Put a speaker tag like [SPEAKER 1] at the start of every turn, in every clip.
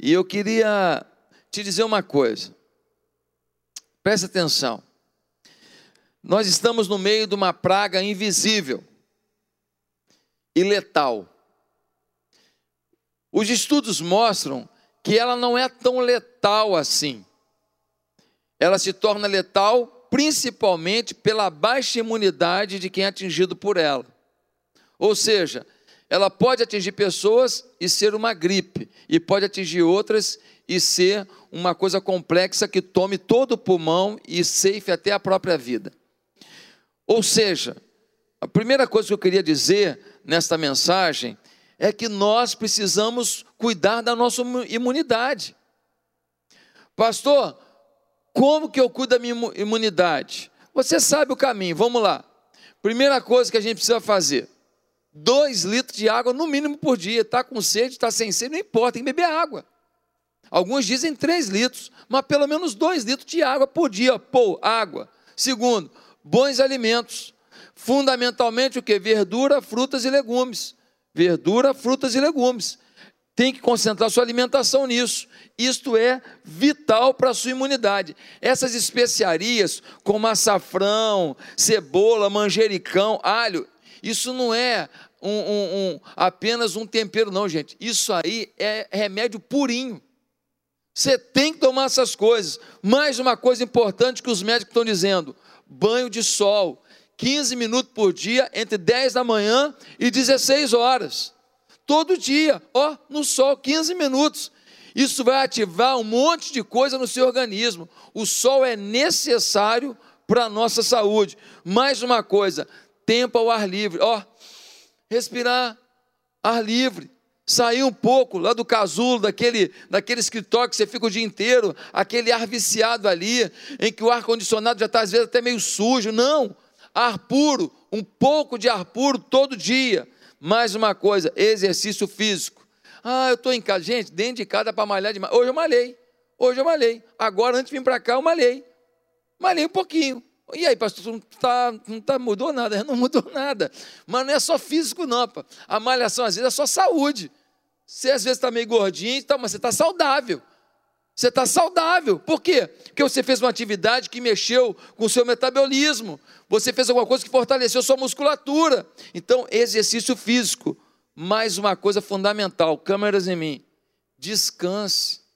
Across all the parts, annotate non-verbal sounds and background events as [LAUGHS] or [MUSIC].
[SPEAKER 1] E eu queria te dizer uma coisa. Preste atenção. Nós estamos no meio de uma praga invisível e letal. Os estudos mostram que ela não é tão letal assim. Ela se torna letal principalmente pela baixa imunidade de quem é atingido por ela. Ou seja, ela pode atingir pessoas e ser uma gripe, e pode atingir outras e ser uma coisa complexa que tome todo o pulmão e ceife até a própria vida. Ou seja, a primeira coisa que eu queria dizer nesta mensagem é que nós precisamos cuidar da nossa imunidade. Pastor, como que eu cuido da minha imunidade? Você sabe o caminho, vamos lá. Primeira coisa que a gente precisa fazer: dois litros de água no mínimo por dia. Está com sede, está sem sede, não importa, tem que beber água. Alguns dizem três litros, mas pelo menos dois litros de água por dia. Pô, água. Segundo, bons alimentos. Fundamentalmente o que? Verdura, frutas e legumes. Verdura, frutas e legumes. Tem que concentrar sua alimentação nisso. Isto é vital para a sua imunidade. Essas especiarias, como açafrão, cebola, manjericão, alho, isso não é um, um, um, apenas um tempero, não, gente. Isso aí é remédio purinho. Você tem que tomar essas coisas. Mais uma coisa importante que os médicos estão dizendo: banho de sol. 15 minutos por dia, entre 10 da manhã e 16 horas. Todo dia, ó, no sol, 15 minutos. Isso vai ativar um monte de coisa no seu organismo. O sol é necessário para a nossa saúde. Mais uma coisa, tempo ao ar livre. Ó, respirar ar livre. Sair um pouco lá do casulo, daquele, daquele escritório que você fica o dia inteiro, aquele ar viciado ali, em que o ar-condicionado já está às vezes até meio sujo. Não, ar puro, um pouco de ar puro todo dia. Mais uma coisa, exercício físico. Ah, eu estou em casa. Gente, dentro de casa para malhar demais. Hoje eu malhei. Hoje eu malhei. Agora, antes de vir para cá, eu malhei. Malhei um pouquinho. E aí, pastor, não, tá, não tá, mudou nada? [LAUGHS] Não mudou nada. Mas não é só físico, não. Pá. A malhação, às vezes, é só saúde. Você, às vezes, está meio gordinho, tá, mas você está saudável. Você está saudável. Por quê? Porque você fez uma atividade que mexeu com o seu metabolismo. Você fez alguma coisa que fortaleceu sua musculatura. Então, exercício físico. Mais uma coisa fundamental: câmeras em mim. Descanse.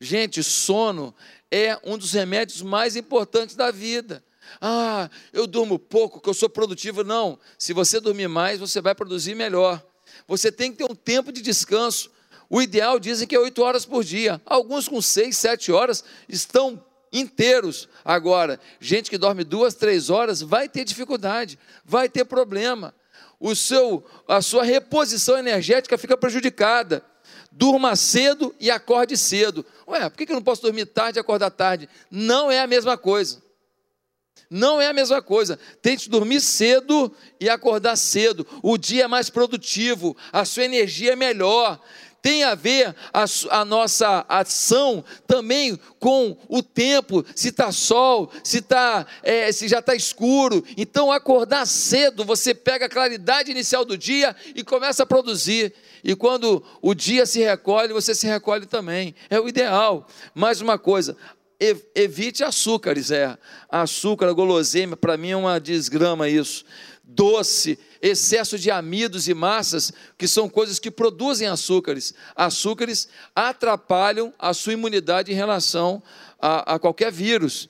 [SPEAKER 1] Gente, sono é um dos remédios mais importantes da vida. Ah, eu durmo pouco, que eu sou produtivo. Não, se você dormir mais, você vai produzir melhor. Você tem que ter um tempo de descanso. O ideal dizem que é oito horas por dia. Alguns com seis, sete horas estão inteiros. Agora, gente que dorme duas, três horas vai ter dificuldade, vai ter problema. O seu, a sua reposição energética fica prejudicada durma cedo e acorde cedo. Ué, por que eu não posso dormir tarde e acordar tarde? Não é a mesma coisa. Não é a mesma coisa. Tente dormir cedo e acordar cedo. O dia é mais produtivo, a sua energia é melhor. Tem a ver a, a nossa ação também com o tempo, se está sol, se, tá, é, se já está escuro. Então, acordar cedo, você pega a claridade inicial do dia e começa a produzir. E quando o dia se recolhe, você se recolhe também. É o ideal. Mais uma coisa, evite açúcares, é. Açúcar, guloseima, para mim é uma desgrama isso. Doce, excesso de amidos e massas, que são coisas que produzem açúcares. Açúcares atrapalham a sua imunidade em relação a, a qualquer vírus.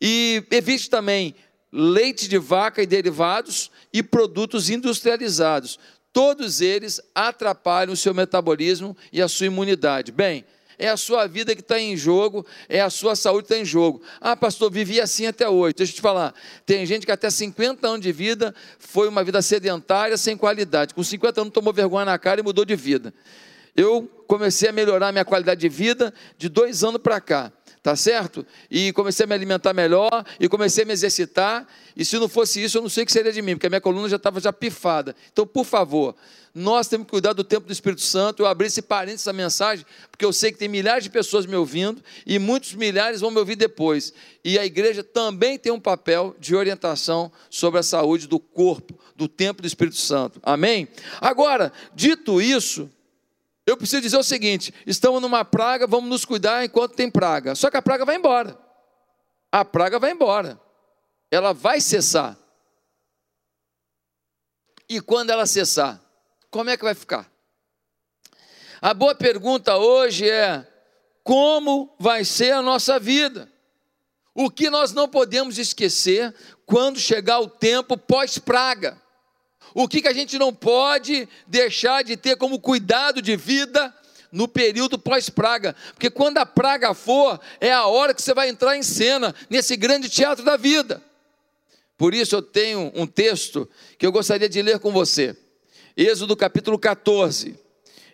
[SPEAKER 1] E evite também leite de vaca e derivados e produtos industrializados todos eles atrapalham o seu metabolismo e a sua imunidade. Bem, é a sua vida que está em jogo, é a sua saúde que está em jogo. Ah, pastor, vivi assim até hoje. Deixa eu te falar, tem gente que até 50 anos de vida foi uma vida sedentária, sem qualidade. Com 50 anos tomou vergonha na cara e mudou de vida. Eu comecei a melhorar minha qualidade de vida de dois anos para cá tá certo? E comecei a me alimentar melhor, e comecei a me exercitar, e se não fosse isso, eu não sei o que seria de mim, porque a minha coluna já estava já pifada. Então, por favor, nós temos que cuidar do tempo do Espírito Santo. Eu abri esse parênteses essa mensagem, porque eu sei que tem milhares de pessoas me ouvindo, e muitos milhares vão me ouvir depois. E a igreja também tem um papel de orientação sobre a saúde do corpo, do tempo do Espírito Santo. Amém? Agora, dito isso, eu preciso dizer o seguinte: estamos numa praga, vamos nos cuidar enquanto tem praga. Só que a praga vai embora. A praga vai embora. Ela vai cessar. E quando ela cessar, como é que vai ficar? A boa pergunta hoje é: como vai ser a nossa vida? O que nós não podemos esquecer quando chegar o tempo pós-praga? O que, que a gente não pode deixar de ter como cuidado de vida no período pós-praga? Porque quando a praga for, é a hora que você vai entrar em cena, nesse grande teatro da vida. Por isso eu tenho um texto que eu gostaria de ler com você. Êxodo capítulo 14.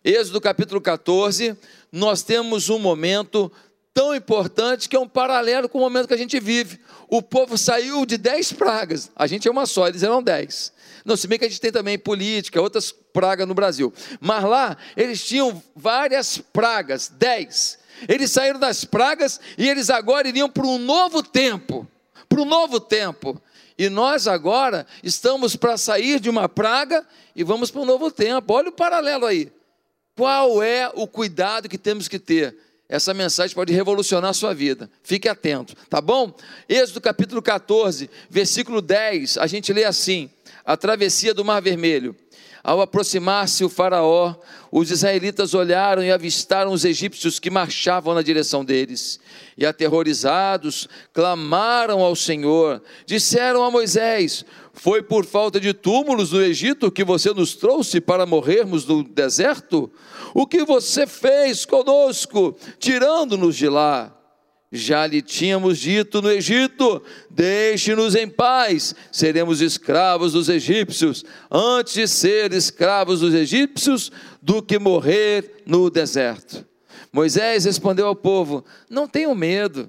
[SPEAKER 1] Êxodo capítulo 14, nós temos um momento tão importante que é um paralelo com o momento que a gente vive. O povo saiu de dez pragas, a gente é uma só, eles eram dez. Não, se bem que a gente tem também política, outras pragas no Brasil. Mas lá eles tinham várias pragas, dez. Eles saíram das pragas e eles agora iriam para um novo tempo. Para um novo tempo. E nós agora estamos para sair de uma praga e vamos para um novo tempo. Olha o paralelo aí. Qual é o cuidado que temos que ter? Essa mensagem pode revolucionar a sua vida. Fique atento, tá bom? Êxodo capítulo 14, versículo 10, a gente lê assim: a travessia do Mar Vermelho. Ao aproximar-se o Faraó, os israelitas olharam e avistaram os egípcios que marchavam na direção deles. E aterrorizados, clamaram ao Senhor. Disseram a Moisés: Foi por falta de túmulos no Egito que você nos trouxe para morrermos no deserto? O que você fez conosco, tirando-nos de lá? Já lhe tínhamos dito no Egito: Deixe-nos em paz, seremos escravos dos egípcios, antes de ser escravos dos egípcios, do que morrer no deserto. Moisés respondeu ao povo: Não tenham medo.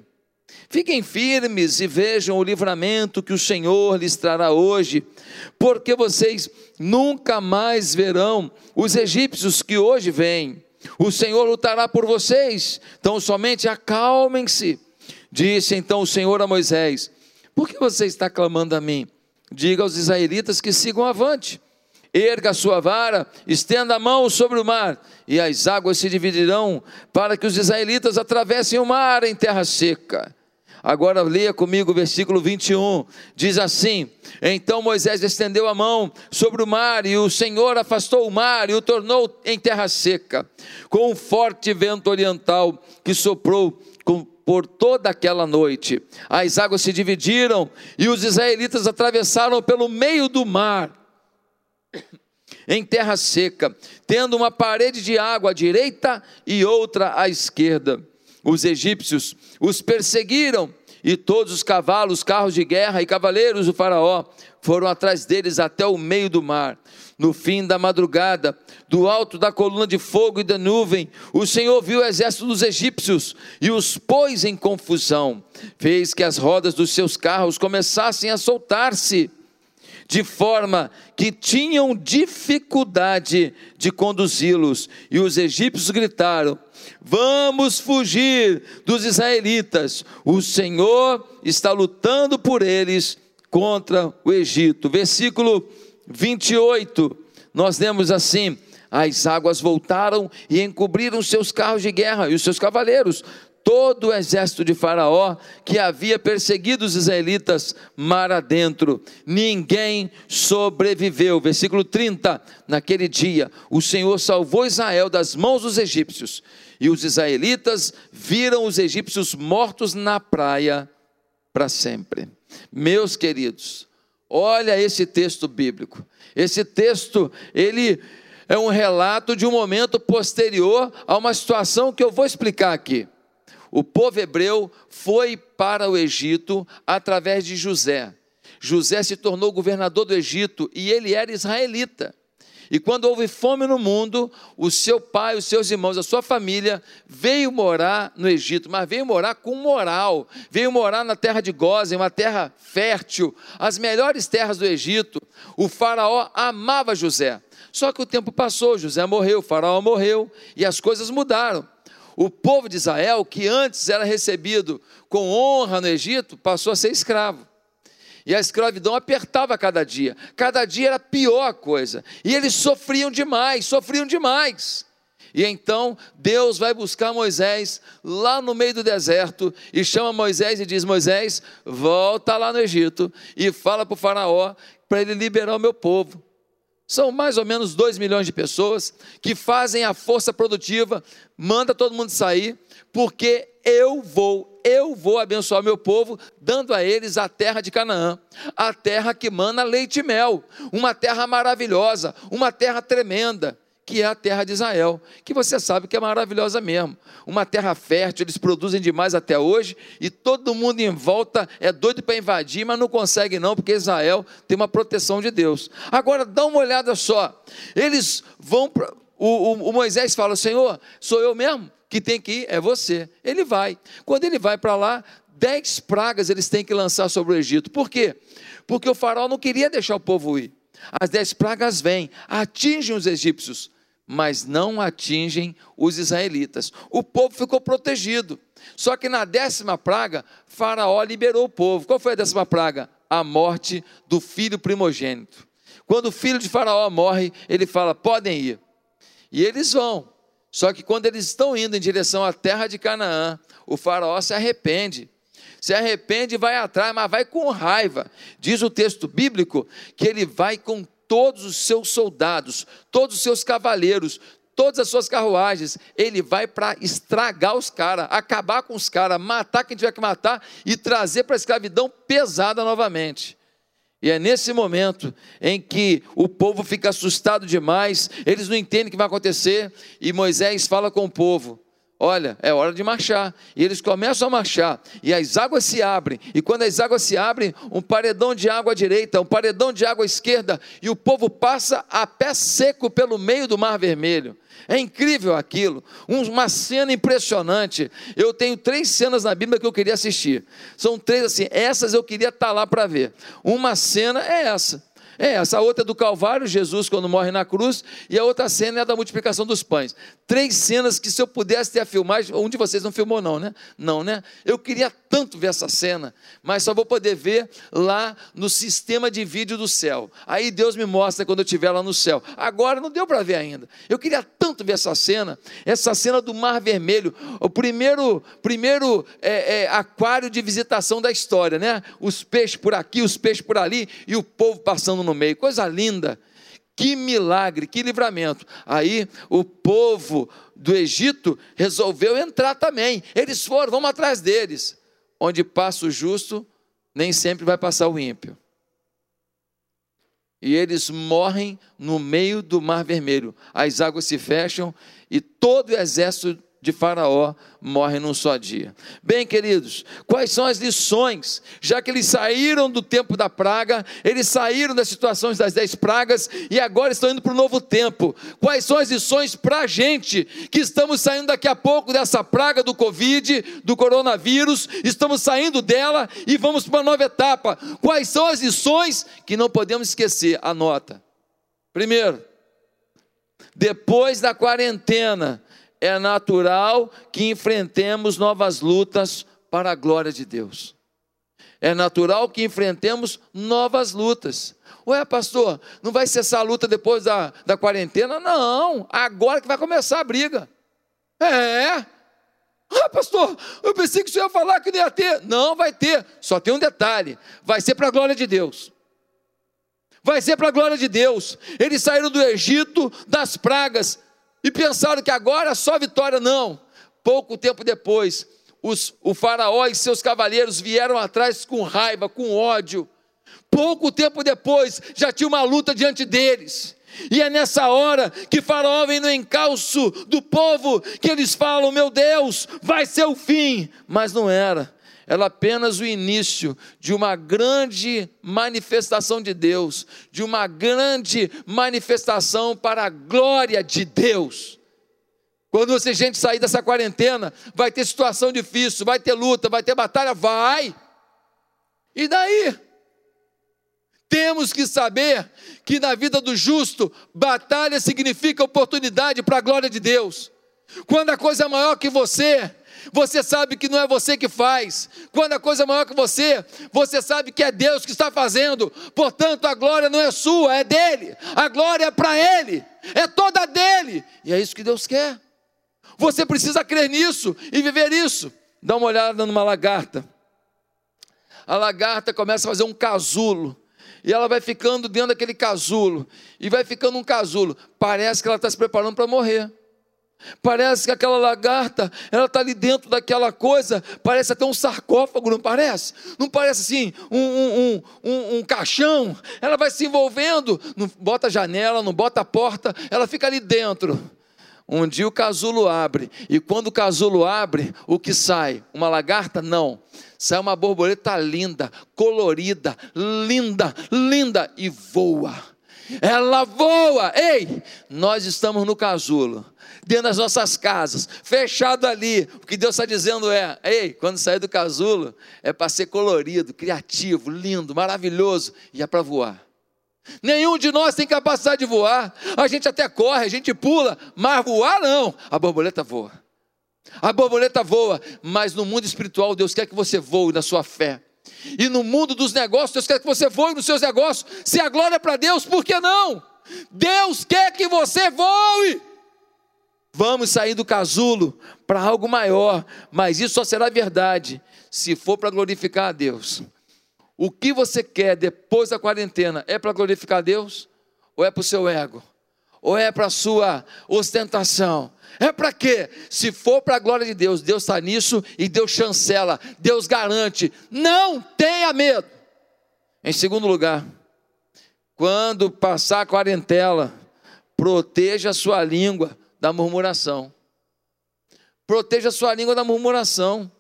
[SPEAKER 1] Fiquem firmes e vejam o livramento que o Senhor lhes trará hoje, porque vocês nunca mais verão os egípcios que hoje vêm. O Senhor lutará por vocês, então somente acalmem-se. Disse então o Senhor a Moisés: Por que você está clamando a mim? Diga aos israelitas que sigam avante. Erga a sua vara, estenda a mão sobre o mar, e as águas se dividirão, para que os israelitas atravessem o mar em terra seca. Agora leia comigo o versículo 21. Diz assim: Então Moisés estendeu a mão sobre o mar, e o Senhor afastou o mar e o tornou em terra seca, com um forte vento oriental que soprou com, por toda aquela noite. As águas se dividiram e os israelitas atravessaram pelo meio do mar em terra seca, tendo uma parede de água à direita e outra à esquerda. Os egípcios os perseguiram e todos os cavalos, carros de guerra e cavaleiros do Faraó foram atrás deles até o meio do mar. No fim da madrugada, do alto da coluna de fogo e da nuvem, o Senhor viu o exército dos egípcios e os pôs em confusão. Fez que as rodas dos seus carros começassem a soltar-se, de forma que tinham dificuldade de conduzi-los. E os egípcios gritaram: Vamos fugir dos israelitas. O Senhor está lutando por eles contra o Egito. Versículo 28, nós lemos assim: As águas voltaram e encobriram seus carros de guerra e os seus cavaleiros, todo o exército de Faraó que havia perseguido os israelitas mar adentro. Ninguém sobreviveu. Versículo 30. Naquele dia, o Senhor salvou Israel das mãos dos egípcios, e os israelitas viram os egípcios mortos na praia para sempre. Meus queridos, olha esse texto bíblico. Esse texto, ele é um relato de um momento posterior a uma situação que eu vou explicar aqui. O povo hebreu foi para o Egito através de José. José se tornou governador do Egito e ele era israelita. E quando houve fome no mundo, o seu pai, os seus irmãos, a sua família veio morar no Egito, mas veio morar com moral, veio morar na terra de Gozen, uma terra fértil, as melhores terras do Egito. O faraó amava José. Só que o tempo passou, José morreu, o faraó morreu e as coisas mudaram. O povo de Israel, que antes era recebido com honra no Egito, passou a ser escravo. E a escravidão apertava cada dia. Cada dia era pior a coisa. E eles sofriam demais, sofriam demais. E então Deus vai buscar Moisés lá no meio do deserto e chama Moisés e diz: Moisés, volta lá no Egito e fala para o Faraó para ele liberar o meu povo. São mais ou menos 2 milhões de pessoas que fazem a força produtiva, manda todo mundo sair, porque eu vou, eu vou abençoar meu povo, dando a eles a terra de Canaã, a terra que mana leite e mel, uma terra maravilhosa, uma terra tremenda que é a terra de Israel, que você sabe que é maravilhosa mesmo. Uma terra fértil, eles produzem demais até hoje, e todo mundo em volta é doido para invadir, mas não consegue não, porque Israel tem uma proteção de Deus. Agora, dá uma olhada só. Eles vão para. O, o, o Moisés fala: Senhor, sou eu mesmo que tem que ir? É você. Ele vai. Quando ele vai para lá, dez pragas eles têm que lançar sobre o Egito. Por quê? Porque o faraó não queria deixar o povo ir. As dez pragas vêm, atingem os egípcios mas não atingem os israelitas. O povo ficou protegido. Só que na décima praga, Faraó liberou o povo. Qual foi a décima praga? A morte do filho primogênito. Quando o filho de Faraó morre, ele fala: podem ir. E eles vão. Só que quando eles estão indo em direção à terra de Canaã, o Faraó se arrepende. Se arrepende e vai atrás, mas vai com raiva. Diz o texto bíblico que ele vai com todos os seus soldados, todos os seus cavaleiros, todas as suas carruagens, ele vai para estragar os caras, acabar com os caras, matar quem tiver que matar e trazer para a escravidão pesada novamente. E é nesse momento em que o povo fica assustado demais, eles não entendem o que vai acontecer, e Moisés fala com o povo: Olha, é hora de marchar. E eles começam a marchar, e as águas se abrem. E quando as águas se abrem, um paredão de água à direita, um paredão de água à esquerda, e o povo passa a pé seco pelo meio do Mar Vermelho. É incrível aquilo, uma cena impressionante. Eu tenho três cenas na Bíblia que eu queria assistir. São três assim, essas eu queria estar lá para ver. Uma cena é essa. É, essa outra é do Calvário, Jesus quando morre na cruz, e a outra cena é da multiplicação dos pães. Três cenas que se eu pudesse ter a filmagem, um de vocês não filmou não, né? Não, né? Eu queria tanto ver essa cena, mas só vou poder ver lá no sistema de vídeo do céu. Aí Deus me mostra quando eu estiver lá no céu. Agora não deu para ver ainda. Eu queria tanto ver essa cena, essa cena do Mar Vermelho, o primeiro, primeiro é, é, aquário de visitação da história, né? Os peixes por aqui, os peixes por ali, e o povo passando no meio, coisa linda. Que milagre, que livramento. Aí o povo do Egito resolveu entrar também. Eles foram, vamos atrás deles. Onde passa o justo, nem sempre vai passar o ímpio. E eles morrem no meio do Mar Vermelho. As águas se fecham e todo o exército de Faraó morre num só dia. Bem, queridos, quais são as lições? Já que eles saíram do tempo da praga, eles saíram das situações das dez pragas e agora estão indo para o novo tempo. Quais são as lições para a gente que estamos saindo daqui a pouco dessa praga do Covid, do coronavírus, estamos saindo dela e vamos para uma nova etapa? Quais são as lições que não podemos esquecer? Anota. Primeiro, depois da quarentena, é natural que enfrentemos novas lutas para a glória de Deus. É natural que enfrentemos novas lutas. Ué, pastor, não vai cessar a luta depois da, da quarentena? Não, agora que vai começar a briga. É. Ah, pastor, eu pensei que o senhor ia falar que não ia ter. Não, vai ter. Só tem um detalhe: vai ser para a glória de Deus. Vai ser para a glória de Deus. Eles saíram do Egito das pragas, e pensaram que agora só vitória, não. Pouco tempo depois, os, o Faraó e seus cavaleiros vieram atrás com raiva, com ódio. Pouco tempo depois, já tinha uma luta diante deles. E é nessa hora que Faraó vem no encalço do povo que eles falam: Meu Deus, vai ser o fim. Mas não era é apenas o início de uma grande manifestação de Deus, de uma grande manifestação para a glória de Deus. Quando você gente sair dessa quarentena, vai ter situação difícil, vai ter luta, vai ter batalha, vai. E daí? Temos que saber que na vida do justo, batalha significa oportunidade para a glória de Deus. Quando a coisa é maior que você, você sabe que não é você que faz. Quando a coisa é maior que você, você sabe que é Deus que está fazendo. Portanto, a glória não é sua, é dele. A glória é para ele, é toda dele. E é isso que Deus quer. Você precisa crer nisso e viver isso. Dá uma olhada numa lagarta. A lagarta começa a fazer um casulo. E ela vai ficando dentro daquele casulo. E vai ficando um casulo. Parece que ela está se preparando para morrer. Parece que aquela lagarta, ela está ali dentro daquela coisa, parece até um sarcófago, não parece? Não parece assim, um, um, um, um, caixão? Ela vai se envolvendo, não bota janela, não bota porta, ela fica ali dentro. Um dia o casulo abre, e quando o casulo abre, o que sai? Uma lagarta? Não. Sai uma borboleta linda, colorida, linda, linda, e voa. Ela voa. Ei, nós estamos no casulo dentro das nossas casas, fechado ali. O que Deus está dizendo é: ei, quando sair do casulo, é para ser colorido, criativo, lindo, maravilhoso, e é para voar. Nenhum de nós tem capacidade de voar. A gente até corre, a gente pula, mas voar não. A borboleta voa. A borboleta voa, mas no mundo espiritual Deus quer que você voe na sua fé. E no mundo dos negócios, Deus quer que você voe nos seus negócios. Se a glória é para Deus, por que não? Deus quer que você voe. Vamos sair do casulo para algo maior, mas isso só será verdade se for para glorificar a Deus. O que você quer depois da quarentena é para glorificar a Deus? Ou é para o seu ego? Ou é para a sua ostentação? É para quê? Se for para a glória de Deus, Deus está nisso e Deus chancela, Deus garante. Não tenha medo. Em segundo lugar, quando passar a quarentena, proteja a sua língua da murmuração. Proteja a sua língua da murmuração.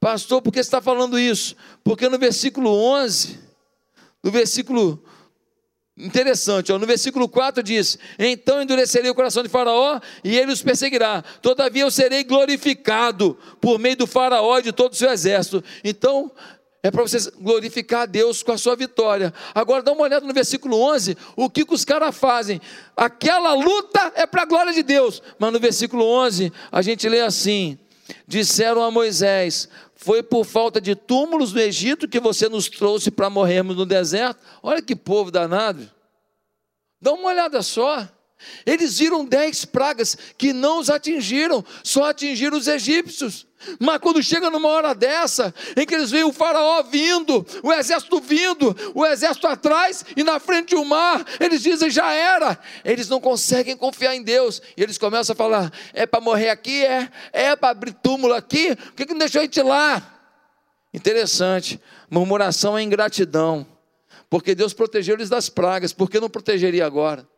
[SPEAKER 1] Pastor, por que você está falando isso? Porque no versículo 11, no versículo interessante, ó, no versículo 4 diz: Então endurecerei o coração de Faraó e ele os perseguirá. Todavia eu serei glorificado por meio do Faraó e de todo o seu exército. Então, é para você glorificar a Deus com a sua vitória. Agora dá uma olhada no versículo 11, o que, que os caras fazem. Aquela luta é para a glória de Deus. Mas no versículo 11, a gente lê assim: Disseram a Moisés: Foi por falta de túmulos no Egito que você nos trouxe para morrermos no deserto. Olha que povo danado. Dá uma olhada só. Eles viram dez pragas que não os atingiram, só atingiram os egípcios. Mas quando chega numa hora dessa, em que eles veem o faraó vindo, o exército vindo, o exército atrás e na frente o mar, eles dizem já era. Eles não conseguem confiar em Deus. E eles começam a falar: é para morrer aqui? É, é para abrir túmulo aqui? Por que, que não deixou a gente lá? Interessante, murmuração é ingratidão, porque Deus protegeu eles das pragas, por que não protegeria agora?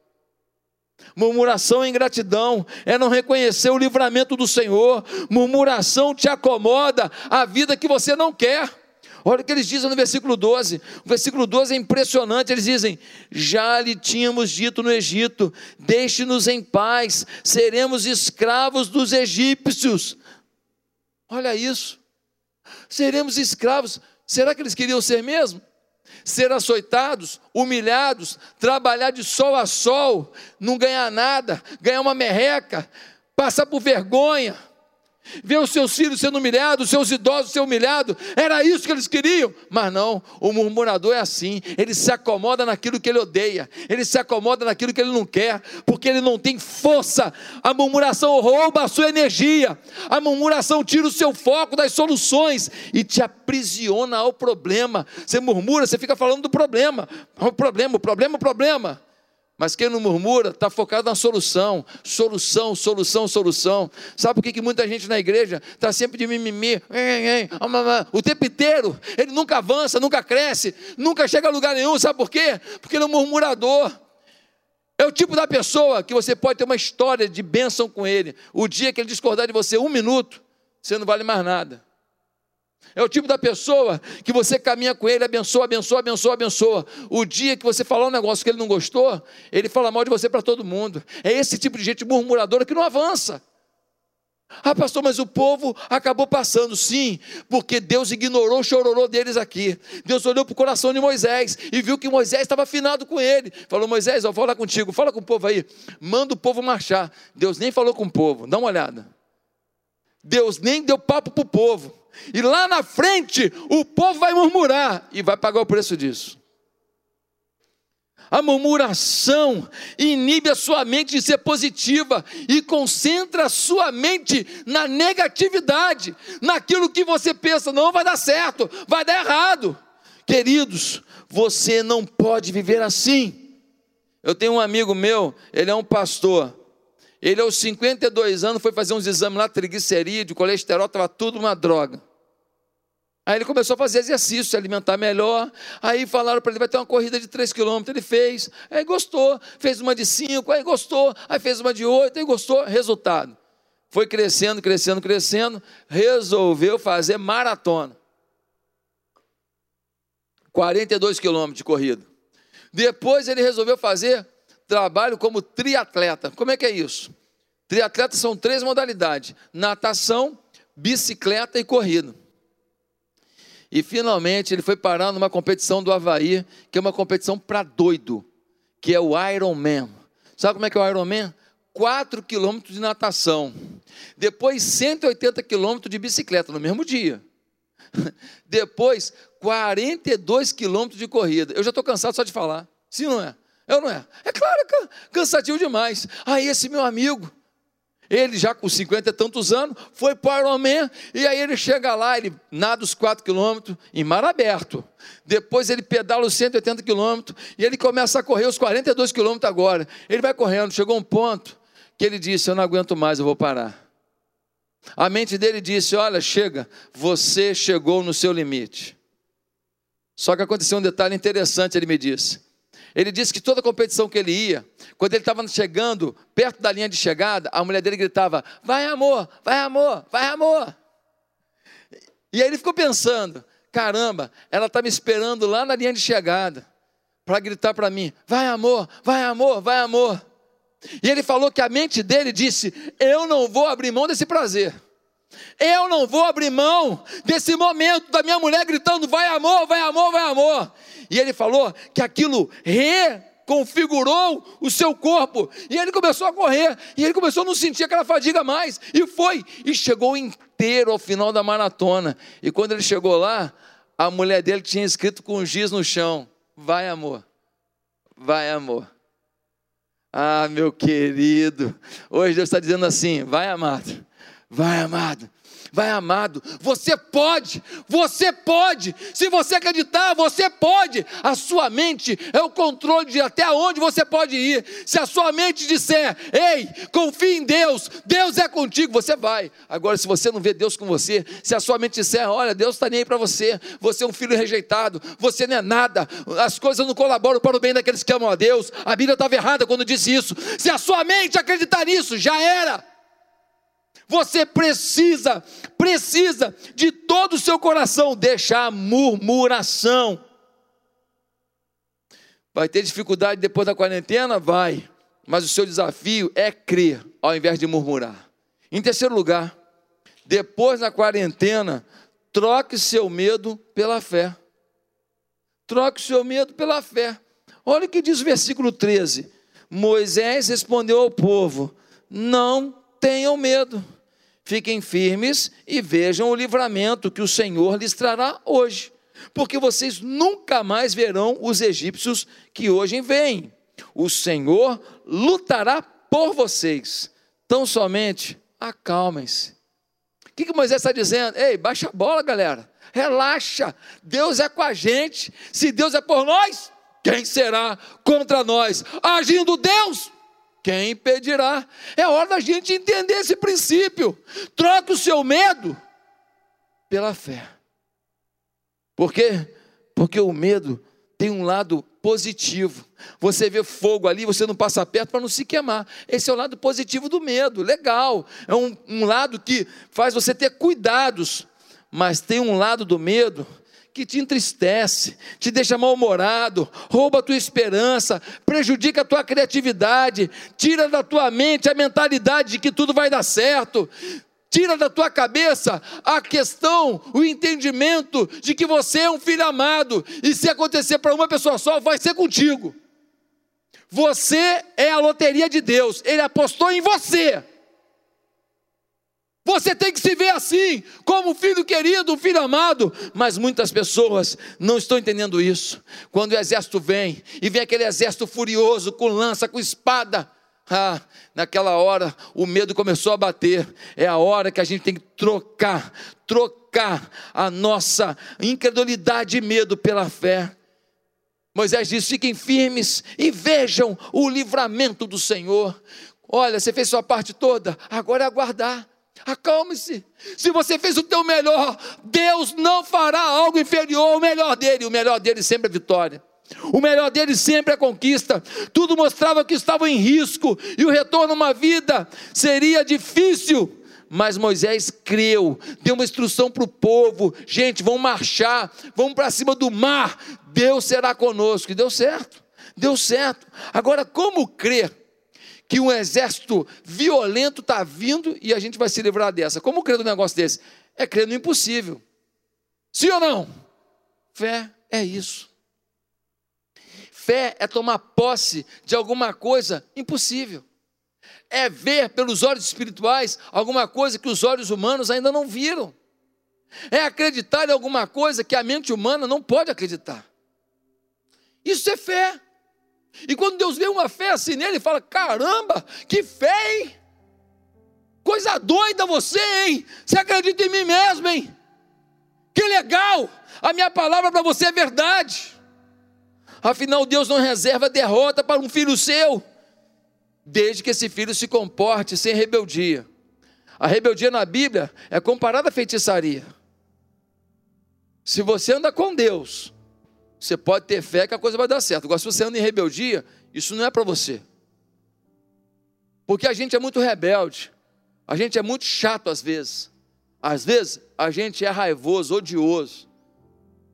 [SPEAKER 1] Murmuração e ingratidão é não reconhecer o livramento do Senhor. Murmuração te acomoda a vida que você não quer. Olha o que eles dizem no versículo 12. O versículo 12 é impressionante. Eles dizem: Já lhe tínhamos dito no Egito: Deixe-nos em paz, seremos escravos dos egípcios. Olha isso. Seremos escravos. Será que eles queriam ser mesmo? Ser açoitados, humilhados, trabalhar de sol a sol, não ganhar nada, ganhar uma merreca, passar por vergonha ver os seus filhos sendo humilhados, os seus idosos sendo humilhados, era isso que eles queriam, mas não, o murmurador é assim, ele se acomoda naquilo que ele odeia, ele se acomoda naquilo que ele não quer, porque ele não tem força, a murmuração rouba a sua energia, a murmuração tira o seu foco das soluções e te aprisiona ao problema, você murmura, você fica falando do problema, o problema, o problema, o problema, mas quem não murmura está focado na solução, solução, solução, solução. Sabe por que, que muita gente na igreja está sempre de mimimi, o tempo inteiro? Ele nunca avança, nunca cresce, nunca chega a lugar nenhum. Sabe por quê? Porque ele é um murmurador. É o tipo da pessoa que você pode ter uma história de bênção com ele. O dia que ele discordar de você um minuto, você não vale mais nada. É o tipo da pessoa que você caminha com ele, abençoa, abençoa, abençoa, abençoa. O dia que você falar um negócio que ele não gostou, ele fala mal de você para todo mundo. É esse tipo de gente murmuradora que não avança. Ah, pastor, mas o povo acabou passando. Sim, porque Deus ignorou o chororô deles aqui. Deus olhou para o coração de Moisés e viu que Moisés estava afinado com ele. Falou: Moisés, eu vou falar contigo, fala com o povo aí, manda o povo marchar. Deus nem falou com o povo, dá uma olhada. Deus nem deu papo para o povo. E lá na frente, o povo vai murmurar e vai pagar o preço disso. A murmuração inibe a sua mente de ser positiva e concentra a sua mente na negatividade, naquilo que você pensa, não vai dar certo, vai dar errado. Queridos, você não pode viver assim. Eu tenho um amigo meu, ele é um pastor. Ele aos 52 anos foi fazer uns exames lá, triglicerídeo, colesterol, estava tudo uma droga. Aí ele começou a fazer exercício, se alimentar melhor. Aí falaram para ele: vai ter uma corrida de 3 quilômetros. Ele fez, aí gostou. Fez uma de 5, aí gostou. Aí fez uma de 8, aí gostou. Resultado: foi crescendo, crescendo, crescendo. Resolveu fazer maratona. 42 quilômetros de corrida. Depois ele resolveu fazer trabalho como triatleta. Como é que é isso? Triatleta são três modalidades: natação, bicicleta e corrida. E finalmente ele foi parar numa competição do Havaí, que é uma competição para doido, que é o Ironman. Sabe como é que é o Ironman? 4 quilômetros de natação, depois 180 quilômetros de bicicleta no mesmo dia. [LAUGHS] Depois, 42 quilômetros de corrida. Eu já estou cansado só de falar. Sim, não é? Eu não é? É claro, é cansativo demais. Aí esse meu amigo, ele já com 50 e tantos anos, foi para o Ironman, e aí ele chega lá, ele nada os 4 quilômetros em mar aberto. Depois ele pedala os 180 quilômetros, e ele começa a correr os 42 quilômetros agora. Ele vai correndo, chegou um ponto que ele disse: Eu não aguento mais, eu vou parar. A mente dele disse: Olha, chega, você chegou no seu limite. Só que aconteceu um detalhe interessante, ele me disse. Ele disse que toda competição que ele ia, quando ele estava chegando perto da linha de chegada, a mulher dele gritava: Vai amor, vai amor, vai amor. E aí ele ficou pensando: Caramba, ela está me esperando lá na linha de chegada para gritar para mim: Vai amor, vai amor, vai amor. E ele falou que a mente dele disse: Eu não vou abrir mão desse prazer. Eu não vou abrir mão desse momento da minha mulher gritando: vai amor, vai amor, vai amor. E ele falou que aquilo reconfigurou o seu corpo. E ele começou a correr. E ele começou a não sentir aquela fadiga mais. E foi. E chegou inteiro ao final da maratona. E quando ele chegou lá, a mulher dele tinha escrito com giz no chão: Vai, amor. Vai, amor. Ah, meu querido. Hoje Deus está dizendo assim: Vai, amado. Vai, amado vai amado. Você pode, você pode. Se você acreditar, você pode. A sua mente é o controle de até onde você pode ir. Se a sua mente disser, ei, confie em Deus, Deus é contigo, você vai. Agora, se você não vê Deus com você, se a sua mente disser, olha, Deus está nem aí para você, você é um filho rejeitado, você não é nada, as coisas não colaboram para o bem daqueles que amam a Deus. A Bíblia estava errada quando disse isso. Se a sua mente acreditar nisso, já era. Você precisa, precisa de todo o seu coração deixar a murmuração. Vai ter dificuldade depois da quarentena? Vai. Mas o seu desafio é crer ao invés de murmurar. Em terceiro lugar, depois da quarentena, troque seu medo pela fé. Troque seu medo pela fé. Olha o que diz o versículo 13: Moisés respondeu ao povo: Não tenham medo. Fiquem firmes e vejam o livramento que o Senhor lhes trará hoje, porque vocês nunca mais verão os egípcios que hoje vêm. O Senhor lutará por vocês. Tão somente acalmem-se. O que, que Moisés está dizendo? Ei, baixa a bola, galera. Relaxa. Deus é com a gente. Se Deus é por nós, quem será contra nós? Agindo Deus, quem impedirá? É hora da gente entender esse princípio. Troque o seu medo pela fé. Por quê? Porque o medo tem um lado positivo. Você vê fogo ali, você não passa perto para não se queimar. Esse é o lado positivo do medo. Legal. É um, um lado que faz você ter cuidados. Mas tem um lado do medo que te entristece, te deixa mal-humorado, rouba a tua esperança, prejudica a tua criatividade, tira da tua mente a mentalidade de que tudo vai dar certo, tira da tua cabeça a questão, o entendimento de que você é um filho amado, e se acontecer para uma pessoa só, vai ser contigo. Você é a loteria de Deus, Ele apostou em você. Você tem que se ver assim, como filho querido, filho amado. Mas muitas pessoas não estão entendendo isso. Quando o exército vem, e vem aquele exército furioso, com lança, com espada. Ah, naquela hora o medo começou a bater. É a hora que a gente tem que trocar, trocar a nossa incredulidade e medo pela fé. Moisés disse: fiquem firmes e vejam o livramento do Senhor. Olha, você fez sua parte toda, agora é aguardar. Acalme-se. Se você fez o teu melhor, Deus não fará algo inferior ao melhor dele. O melhor dele sempre é vitória. O melhor dele sempre é conquista. Tudo mostrava que estavam em risco e o retorno a uma vida seria difícil. Mas Moisés creu, deu uma instrução para o povo: gente, vão marchar, vamos para cima do mar, Deus será conosco. E deu certo, deu certo. Agora, como crer que um exército violento está vindo e a gente vai se livrar dessa? Como crer no negócio desse? É crer no impossível. Sim ou não? Fé é isso. Fé é tomar posse de alguma coisa impossível é ver pelos olhos espirituais alguma coisa que os olhos humanos ainda não viram. É acreditar em alguma coisa que a mente humana não pode acreditar. Isso é fé. E quando Deus vê uma fé assim nele, ele fala: caramba, que fé, hein? Coisa doida você, hein? Você acredita em mim mesmo, hein? Que legal! A minha palavra para você é verdade. Afinal, Deus não reserva derrota para um filho seu desde que esse filho se comporte sem rebeldia. A rebeldia na Bíblia é comparada à feitiçaria. Se você anda com Deus, você pode ter fé que a coisa vai dar certo. Agora, se você anda em rebeldia, isso não é para você. Porque a gente é muito rebelde, a gente é muito chato às vezes. Às vezes, a gente é raivoso, odioso,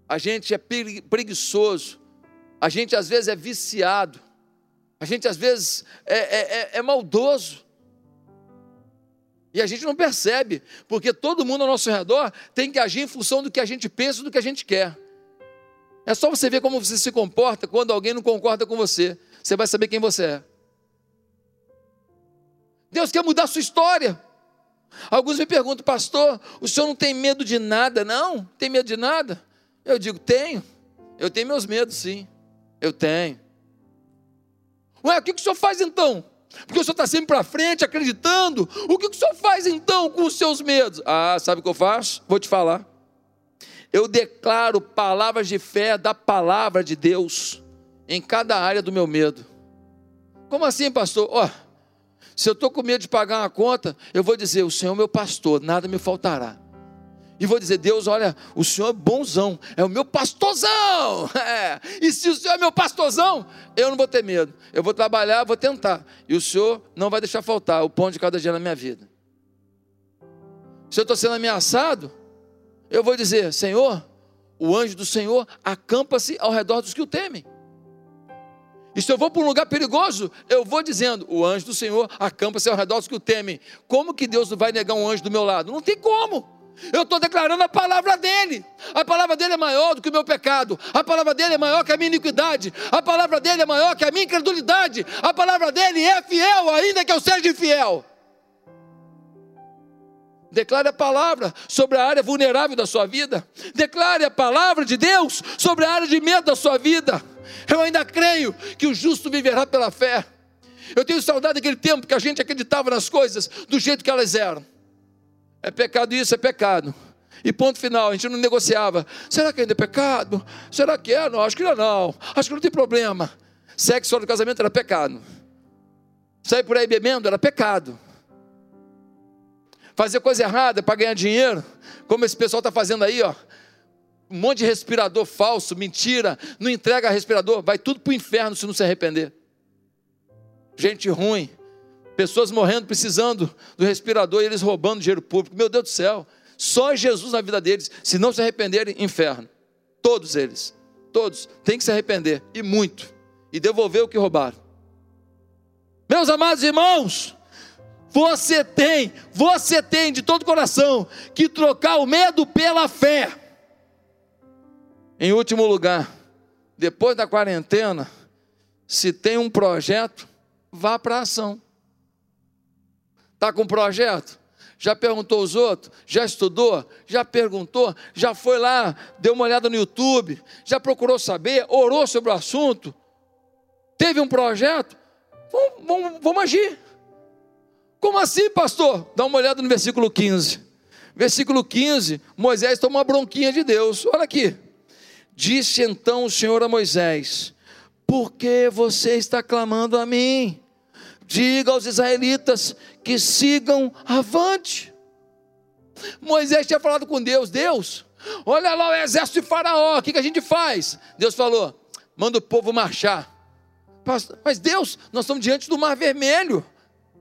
[SPEAKER 1] a gente é preguiçoso, a gente às vezes é viciado. A gente às vezes é, é, é, é maldoso. E a gente não percebe, porque todo mundo ao nosso redor tem que agir em função do que a gente pensa do que a gente quer. É só você ver como você se comporta quando alguém não concorda com você. Você vai saber quem você é. Deus quer mudar a sua história. Alguns me perguntam, pastor, o senhor não tem medo de nada? Não, tem medo de nada? Eu digo, tenho. Eu tenho meus medos, sim. Eu tenho. Ué, o que, o senhor faz então? Porque o senhor está sempre para frente, acreditando. O que, o senhor faz então com os seus medos? Ah, sabe o que eu faço? Vou te falar. Eu declaro palavras de fé da palavra de Deus em cada área do meu medo. Como assim, pastor? Ó, oh, se eu estou com medo de pagar uma conta, eu vou dizer: O Senhor é meu pastor, nada me faltará e vou dizer: Deus, olha, o Senhor é bonzão, é o meu pastorzão. [LAUGHS] É. E se o Senhor é meu pastorzão, eu não vou ter medo. Eu vou trabalhar, vou tentar. E o Senhor não vai deixar faltar o pão de cada dia na minha vida. Se eu estou sendo ameaçado, eu vou dizer: Senhor, o anjo do Senhor acampa-se ao redor dos que o temem. E se eu vou para um lugar perigoso, eu vou dizendo: o anjo do Senhor acampa-se ao redor dos que o temem. Como que Deus vai negar um anjo do meu lado? Não tem como. Eu estou declarando a palavra dele. A palavra dele é maior do que o meu pecado. A palavra dele é maior que a minha iniquidade. A palavra dele é maior que a minha incredulidade. A palavra dele é fiel, ainda que eu seja infiel. Declare a palavra sobre a área vulnerável da sua vida. Declare a palavra de Deus sobre a área de medo da sua vida. Eu ainda creio que o justo viverá pela fé. Eu tenho saudade daquele tempo que a gente acreditava nas coisas do jeito que elas eram. É pecado isso, é pecado. E ponto final, a gente não negociava. Será que ainda é pecado? Será que é? Não, acho que não, não. Acho que não tem problema. Sexo fora do casamento era pecado. Sair por aí bebendo era pecado. Fazer coisa errada para ganhar dinheiro, como esse pessoal está fazendo aí, ó. Um monte de respirador falso, mentira, não entrega respirador, vai tudo para o inferno se não se arrepender. Gente ruim, pessoas morrendo, precisando do respirador e eles roubando dinheiro público. Meu Deus do céu, só Jesus na vida deles, se não se arrependerem, inferno. Todos eles, todos, têm que se arrepender, e muito, e devolver o que roubaram. Meus amados irmãos, você tem, você tem de todo coração que trocar o medo pela fé. Em último lugar, depois da quarentena, se tem um projeto, vá para a ação. Está com projeto? Já perguntou os outros? Já estudou? Já perguntou? Já foi lá, deu uma olhada no YouTube? Já procurou saber? Orou sobre o assunto? Teve um projeto? Vamos, vamos, vamos agir. Como assim, pastor? Dá uma olhada no versículo 15. Versículo 15: Moisés toma uma bronquinha de Deus. Olha aqui. Disse então o Senhor a Moisés: Por que você está clamando a mim? Diga aos israelitas que sigam avante. Moisés tinha falado com Deus: Deus, olha lá o exército de Faraó, o que, que a gente faz? Deus falou: manda o povo marchar. Mas Deus, nós estamos diante do Mar Vermelho.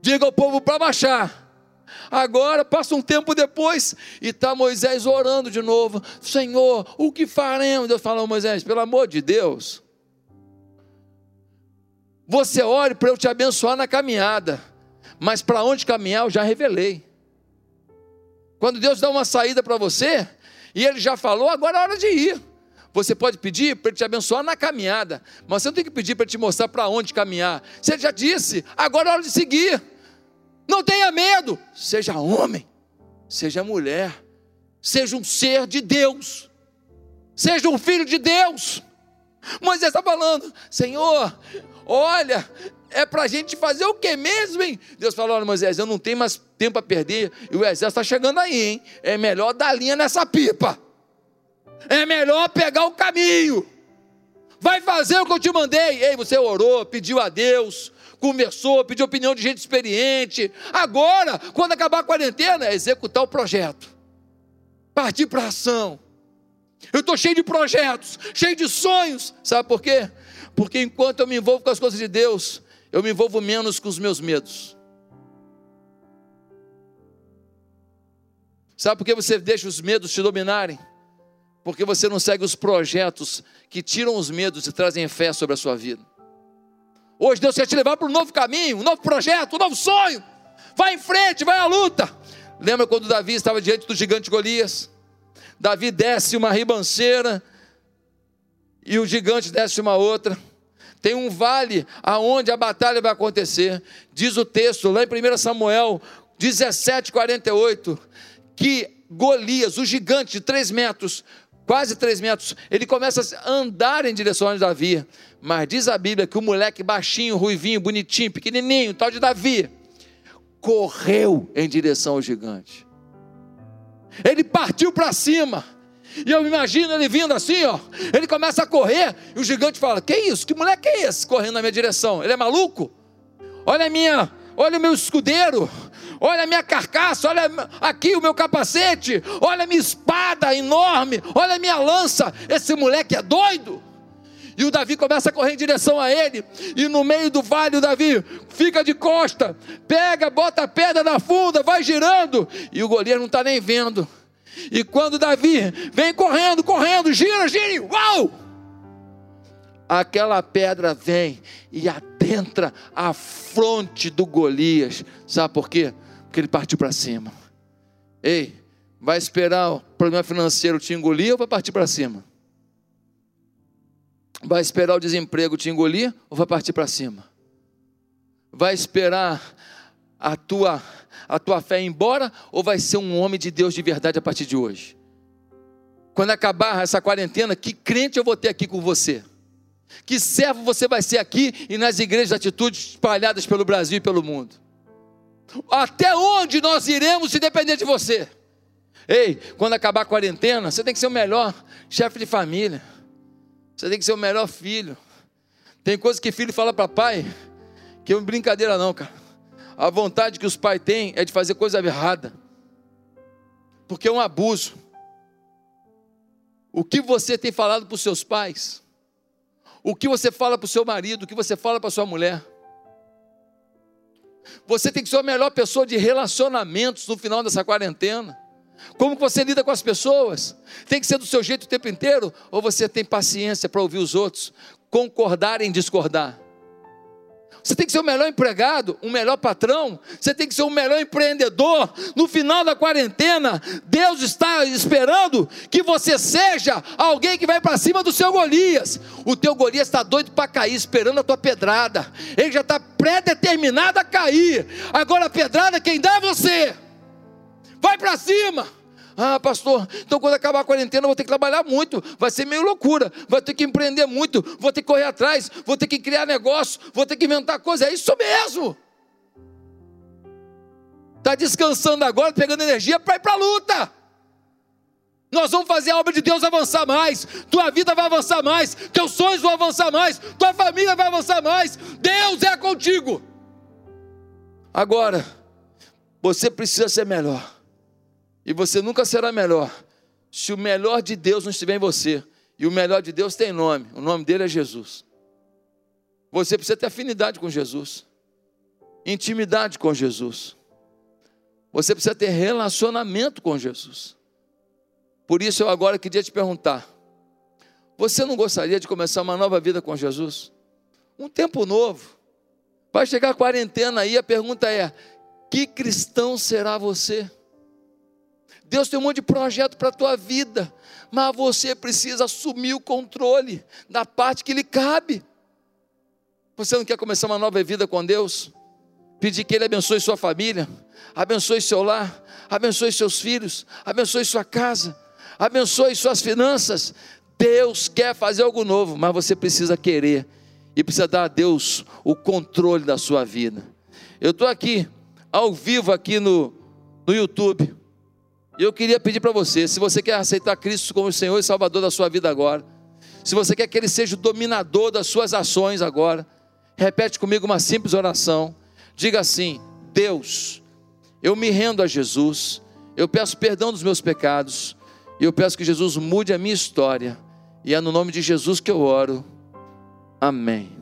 [SPEAKER 1] Diga ao povo para marchar. Agora passa um tempo depois e está Moisés orando de novo: Senhor, o que faremos? Deus falou: Moisés, pelo amor de Deus, você ore para eu te abençoar na caminhada, mas para onde caminhar eu já revelei. Quando Deus dá uma saída para você, e Ele já falou, agora é hora de ir. Você pode pedir para Ele te abençoar na caminhada, mas você não tem que pedir para te mostrar para onde caminhar. Ele já disse, agora é hora de seguir. Não tenha medo, seja homem, seja mulher, seja um ser de Deus, seja um filho de Deus. Moisés está falando, Senhor, olha, é para a gente fazer o que mesmo, hein? Deus falou: Olha, Moisés, eu não tenho mais tempo a perder, e o exército está chegando aí, hein? É melhor dar linha nessa pipa, é melhor pegar o caminho, vai fazer o que eu te mandei. Ei, você orou, pediu a Deus, conversou, pediu opinião de gente experiente. Agora, quando acabar a quarentena, é executar o projeto, partir para ação. Eu estou cheio de projetos, cheio de sonhos. Sabe por quê? Porque enquanto eu me envolvo com as coisas de Deus, eu me envolvo menos com os meus medos. Sabe por que você deixa os medos te dominarem? Porque você não segue os projetos que tiram os medos e trazem fé sobre a sua vida. Hoje Deus quer te levar para um novo caminho, um novo projeto, um novo sonho. Vai em frente, vai à luta. Lembra quando Davi estava diante do gigante Golias? Davi desce uma ribanceira e o gigante desce uma outra. Tem um vale aonde a batalha vai acontecer. Diz o texto lá em 1 Samuel 17, 48, que Golias, o gigante de 3 metros, quase 3 metros, ele começa a andar em direção a Davi. Mas diz a Bíblia que o moleque baixinho, ruivinho, bonitinho, pequenininho, tal de Davi, correu em direção ao gigante. Ele partiu para cima. E eu imagino ele vindo assim, ó. Ele começa a correr e o gigante fala: Que isso? Que moleque é esse correndo na minha direção? Ele é maluco? Olha a minha, olha o meu escudeiro, olha a minha carcaça, olha aqui o meu capacete, olha a minha espada enorme, olha a minha lança. Esse moleque é doido. E o Davi começa a correr em direção a ele. E no meio do vale, o Davi fica de costa, pega, bota a pedra na funda, vai girando. E o goleiro não está nem vendo. E quando Davi vem correndo, correndo, gira, gira, uau! Aquela pedra vem e adentra a fronte do Golias. Sabe por quê? Porque ele partiu para cima. Ei, vai esperar o problema financeiro te engolir ou vai partir para cima? Vai esperar o desemprego te engolir ou vai partir para cima? Vai esperar a tua, a tua fé ir embora ou vai ser um homem de Deus de verdade a partir de hoje? Quando acabar essa quarentena, que crente eu vou ter aqui com você? Que servo você vai ser aqui e nas igrejas de atitudes espalhadas pelo Brasil e pelo mundo? Até onde nós iremos se depender de você? Ei, quando acabar a quarentena, você tem que ser o melhor chefe de família você tem que ser o melhor filho. Tem coisa que filho fala para pai, que é brincadeira não, cara. A vontade que os pais têm é de fazer coisa errada. Porque é um abuso. O que você tem falado para os seus pais? O que você fala para o seu marido? O que você fala para sua mulher? Você tem que ser a melhor pessoa de relacionamentos no final dessa quarentena. Como você lida com as pessoas? Tem que ser do seu jeito o tempo inteiro? Ou você tem paciência para ouvir os outros, concordar em discordar? Você tem que ser o melhor empregado, o melhor patrão, você tem que ser o melhor empreendedor. No final da quarentena, Deus está esperando que você seja alguém que vai para cima do seu Golias. O teu Golias está doido para cair, esperando a tua pedrada. Ele já está pré-determinado a cair. Agora a pedrada quem dá é você. Vai para cima. Ah, pastor, então quando acabar a quarentena eu vou ter que trabalhar muito, vai ser meio loucura, vou ter que empreender muito, vou ter que correr atrás, vou ter que criar negócio, vou ter que inventar coisa, é isso mesmo. Está descansando agora, pegando energia para ir para a luta. Nós vamos fazer a obra de Deus avançar mais, tua vida vai avançar mais, teus sonhos vão avançar mais, tua família vai avançar mais. Deus é contigo. Agora, você precisa ser melhor. E você nunca será melhor se o melhor de Deus não estiver em você. E o melhor de Deus tem nome, o nome dele é Jesus. Você precisa ter afinidade com Jesus, intimidade com Jesus. Você precisa ter relacionamento com Jesus. Por isso eu agora queria te perguntar: você não gostaria de começar uma nova vida com Jesus? Um tempo novo. Vai chegar a quarentena aí, a pergunta é: que cristão será você? Deus tem um monte de projeto para a tua vida, mas você precisa assumir o controle da parte que lhe cabe. Você não quer começar uma nova vida com Deus? Pedir que Ele abençoe sua família, abençoe seu lar, abençoe seus filhos, abençoe sua casa abençoe suas finanças. Deus quer fazer algo novo, mas você precisa querer e precisa dar a Deus o controle da sua vida. Eu estou aqui, ao vivo, aqui no, no YouTube. Eu queria pedir para você, se você quer aceitar Cristo como Senhor e Salvador da sua vida agora, se você quer que Ele seja o dominador das suas ações agora, repete comigo uma simples oração. Diga assim: Deus, eu me rendo a Jesus, eu peço perdão dos meus pecados, e eu peço que Jesus mude a minha história. E é no nome de Jesus que eu oro. Amém.